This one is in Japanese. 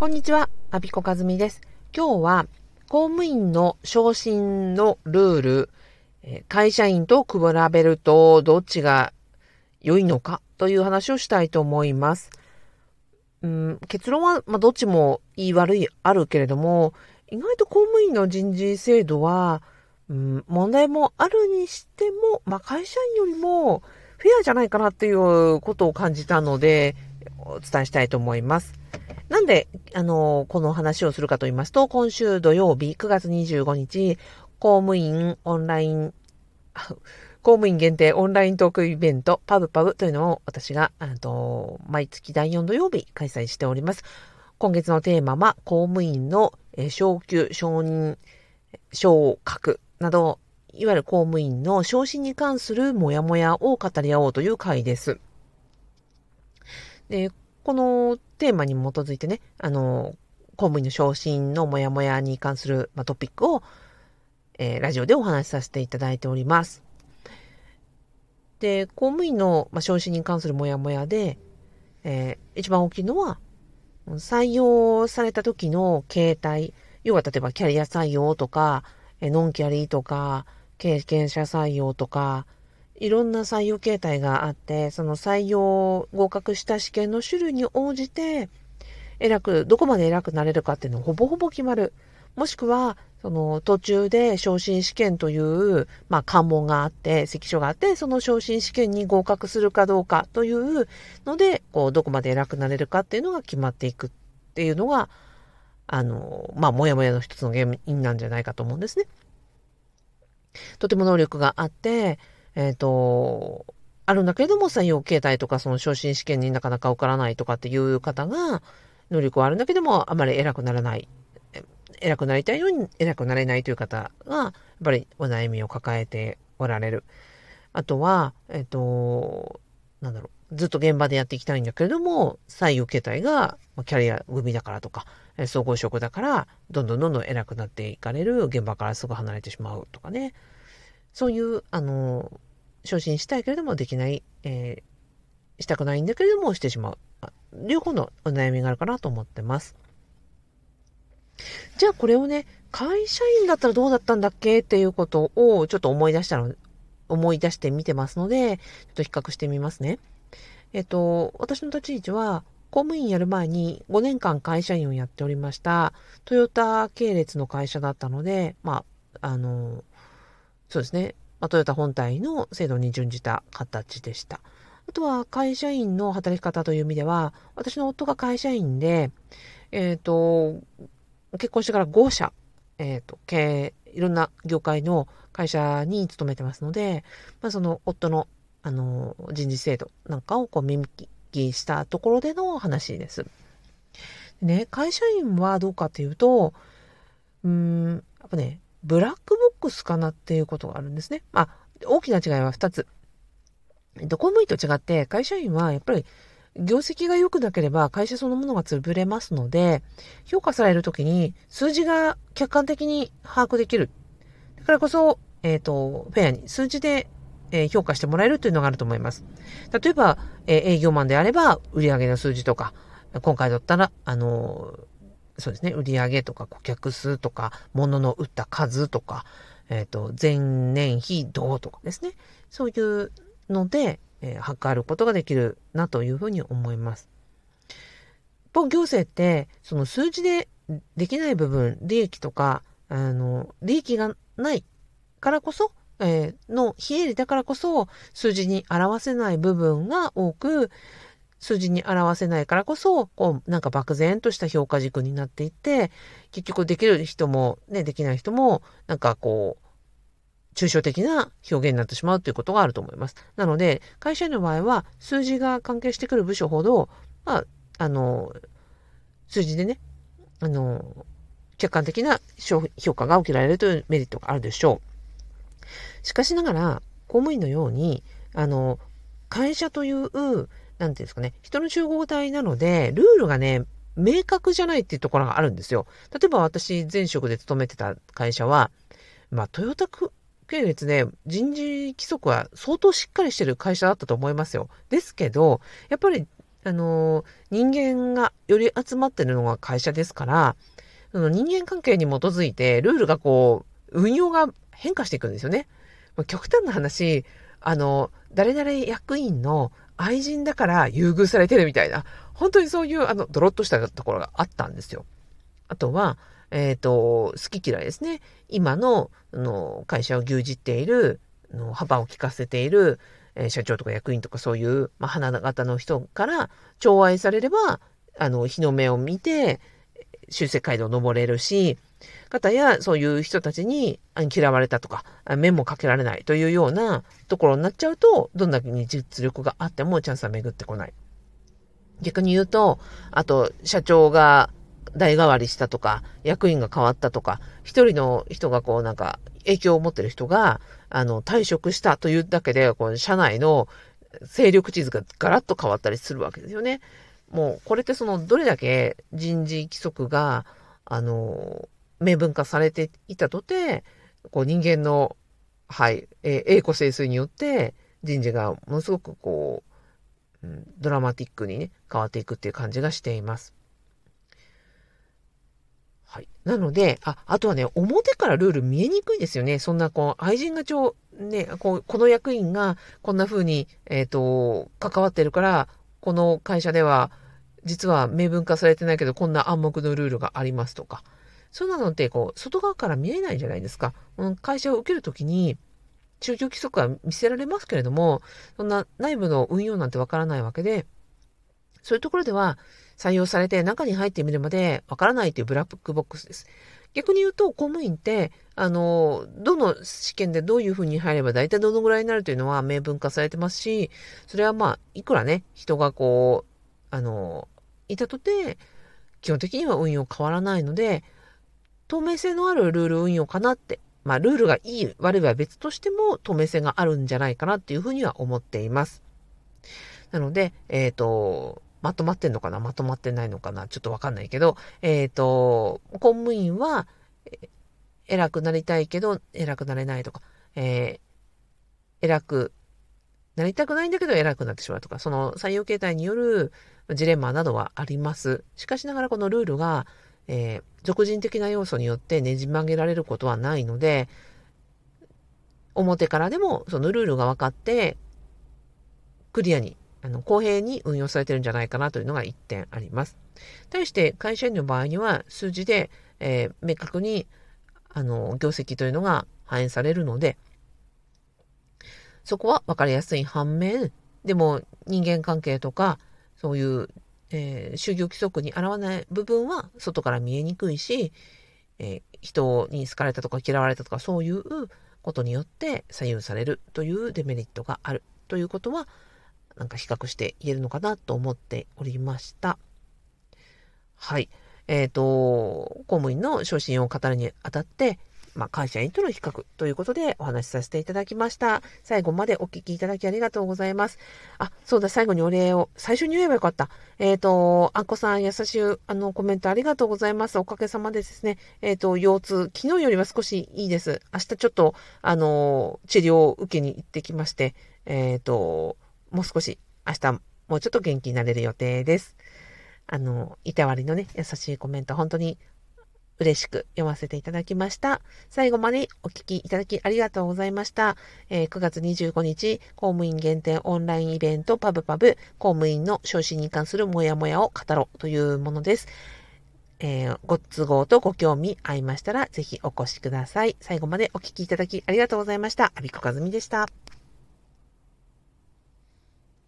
こんにちは、アビコカズミです。今日は公務員の昇進のルール、会社員と比べるとどっちが良いのかという話をしたいと思います。うん、結論は、まあ、どっちも言い悪いあるけれども、意外と公務員の人事制度は、うん、問題もあるにしても、まあ、会社員よりもフェアじゃないかなっていうことを感じたので、お伝えしたいと思います。なんで、あの、この話をするかと言いますと、今週土曜日9月25日、公務員オンライン、公務員限定オンライントークイベント、パブパブというのを私が、あと毎月第4土曜日開催しております。今月のテーマは、公務員の昇給、承認、昇格など、いわゆる公務員の昇進に関するモヤモヤを語り合おうという回です。で、このテーマに基づいてね、あの、公務員の昇進のモヤモヤに関する、ま、トピックを、えー、ラジオでお話しさせていただいております。で、公務員の、ま、昇進に関するモヤモヤで、えー、一番大きいのは、採用された時の形態、要は例えばキャリア採用とか、えノンキャリーとか、経験者採用とか、いろんな採用形態があって、その採用合格した試験の種類に応じて、偉く、どこまで偉くなれるかっていうのをほぼほぼ決まる。もしくは、その途中で昇進試験という、まあ関門があって、関所があって、その昇進試験に合格するかどうかというので、こう、どこまで偉くなれるかっていうのが決まっていくっていうのが、あの、まあ、もやもやの一つの原因なんじゃないかと思うんですね。とても能力があって、えっ、ー、と、あるんだけれども採用形態とかその昇進試験になかなか受からないとかっていう方が、能力はあるんだけどもあまり偉くならない。偉くなりたいのに偉くなれないという方が、やっぱりお悩みを抱えておられる。あとは、えっ、ー、と、なんだろう、ずっと現場でやっていきたいんだけれども、採用形態がキャリア組だからとか、総合職だから、どんどんどんどん偉くなっていかれる、現場からすぐ離れてしまうとかね。そういう、あの、昇進したいけれどもできない、えー、したくないんだけれどもしてしまう。両方のお悩みがあるかなと思ってます。じゃあこれをね、会社員だったらどうだったんだっけ？っていうことをちょっと思い出したの、思い出してみてますので、ちょっと比較してみますね。えっと、私の立ち位置は、公務員やる前に5年間会社員をやっておりました。トヨタ系列の会社だったので、まあ、あの、そうですね。まあ、トヨタ本体の制度に準じた形でした。あとは会社員の働き方という意味では、私の夫が会社員で、えっ、ー、と、結婚してから5社、えっ、ー、と、経営、いろんな業界の会社に勤めてますので、まあ、その夫の、あの、人事制度なんかをこう耳聞きしたところでの話です。ね、会社員はどうかっていうと、うん、やっぱね、ブラックボックスかなっていうことがあるんですね。まあ、大きな違いは2つ。公務員と違って会社員はやっぱり業績が良くなければ会社そのものが潰れますので、評価されるときに数字が客観的に把握できる。だからこそ、えっ、ー、と、フェアに数字で、え、評価してもらえるというのがあると思います。例えば、え、営業マンであれば売上の数字とか、今回だったら、あのそうですね、売上とか顧客数とか、物の売った数とか、えっ、ー、と、前年比どうとかですね。そういうので、えー、測ることができるなというふうに思います。一方、行政って、その数字でできない部分、利益とか、あの、利益がないからこそ、えー、の非営利だからこそ、数字に表せない部分が多く、数字に表せないからこそ、こう、なんか漠然とした評価軸になっていって、結局できる人も、ね、できない人も、なんかこう、抽象的な表現になってしまうということがあると思います。なので、会社員の場合は、数字が関係してくる部署ほど、まあ、あの、数字でね、あの、客観的な評価が受けられるというメリットがあるでしょう。しかしながら、公務員のように、あの、会社という、なんていうんですかね、人の集合体なので、ルールがね、明確じゃないっていうところがあるんですよ。例えば私、前職で勤めてた会社は、まあ、トヨタ系列で人事規則は相当しっかりしてる会社だったと思いますよ。ですけど、やっぱりあの、人間がより集まってるのが会社ですから、その人間関係に基づいて、ルールがこう、運用が変化していくんですよね。ま極端な話、あの、誰々役員の愛人だから優遇されてるみたいな、本当にそういう、あの、ドロッとしたところがあったんですよ。あとは、えっ、ー、と、好き嫌いですね。今の、の会社を牛耳っている、の幅を利かせている、えー、社長とか役員とかそういう、まあ、花形の人から寵愛されれば、あの、日の目を見て、修正街道登れるし、方やそういう人たちに嫌われたとか、目もかけられないというようなところになっちゃうと、どんなに実力があってもチャンスは巡ってこない。逆に言うと、あと、社長が代替わりしたとか、役員が変わったとか、一人の人がこうなんか影響を持ってる人が、あの、退職したというだけで、こう、社内の勢力地図がガラッと変わったりするわけですよね。もう、これってその、どれだけ人事規則が、あの、明文化されていたとて、こう、人間の、はい、え栄枯盛衰によって、人事がものすごくこう、うん、ドラマティックにね、変わっていくっていう感じがしています。はい。なので、あ、あとはね、表からルール見えにくいですよね。そんな、こう、愛人がちょ、ね、こう、この役員がこんな風に、えっ、ー、と、関わってるから、この会社では、実は明文化されてないけど、こんな暗黙のルールがありますとか。そうなのって、こう、外側から見えないじゃないですか。会社を受けるときに、中長規則は見せられますけれども、そんな内部の運用なんてわからないわけで、そういうところでは採用されて中に入ってみるまでわからないというブラックボックスです。逆に言うと、公務員って、あの、どの試験でどういうふうに入れば大体どのぐらいになるというのは明文化されてますし、それはまあ、いくらね、人がこう、あの、いたとて、基本的には運用変わらないので、透明性のあるルール運用かなって、まあ、ルールがいい悪いは別としても透明性があるんじゃないかなっていうふうには思っています。なので、えっ、ー、と、まとまってんのかなまとまってないのかなちょっとわかんないけど、えっ、ー、と、公務員は、偉くなりたいけど、偉くなれないとか、えー、偉くなりたくないんだけど偉くなってしまうとか、その採用形態によるジレンマなどはあります。しかしながらこのルールが、えー、俗人的な要素によってねじ曲げられることはないので、表からでもそのルールが分かって、クリアに、あの、公平に運用されてるんじゃないかなというのが1点あります。対して会社員の場合には数字で、えー、明確に、あの、業績というのが反映されるので、そこは分かりやすい反面、でも人間関係とか、そういう、えー、就業規則に表わない部分は外から見えにくいし、えー、人に好かれたとか嫌われたとかそういうことによって左右されるというデメリットがあるということは、なんか比較して言えるのかなと思っておりました。はい。えっ、ー、と、公務員の昇進を語るにあたって、まあ、会社員との比較ということでお話しさせていただきました。最後までお聞きいただきありがとうございます。あ、そうだ、最後にお礼を、最初に言えばよかった。えっ、ー、と、あんこさん優しいあのコメントありがとうございます。おかげさまでですね、えっ、ー、と、腰痛、昨日よりは少しいいです。明日ちょっと、あの、治療を受けに行ってきまして、えっ、ー、と、もう少し、明日、もうちょっと元気になれる予定です。あの、いたわりのね、優しいコメント、本当に嬉しく読ませていただきました。最後までお聞きいただきありがとうございました。えー、9月25日、公務員限定オンラインイベントパブパブ、公務員の昇進に関するモヤモヤを語ろうというものです。えー、ご都合とご興味ありましたら、ぜひお越しください。最後までお聞きいただきありがとうございました。アビコカズミでした。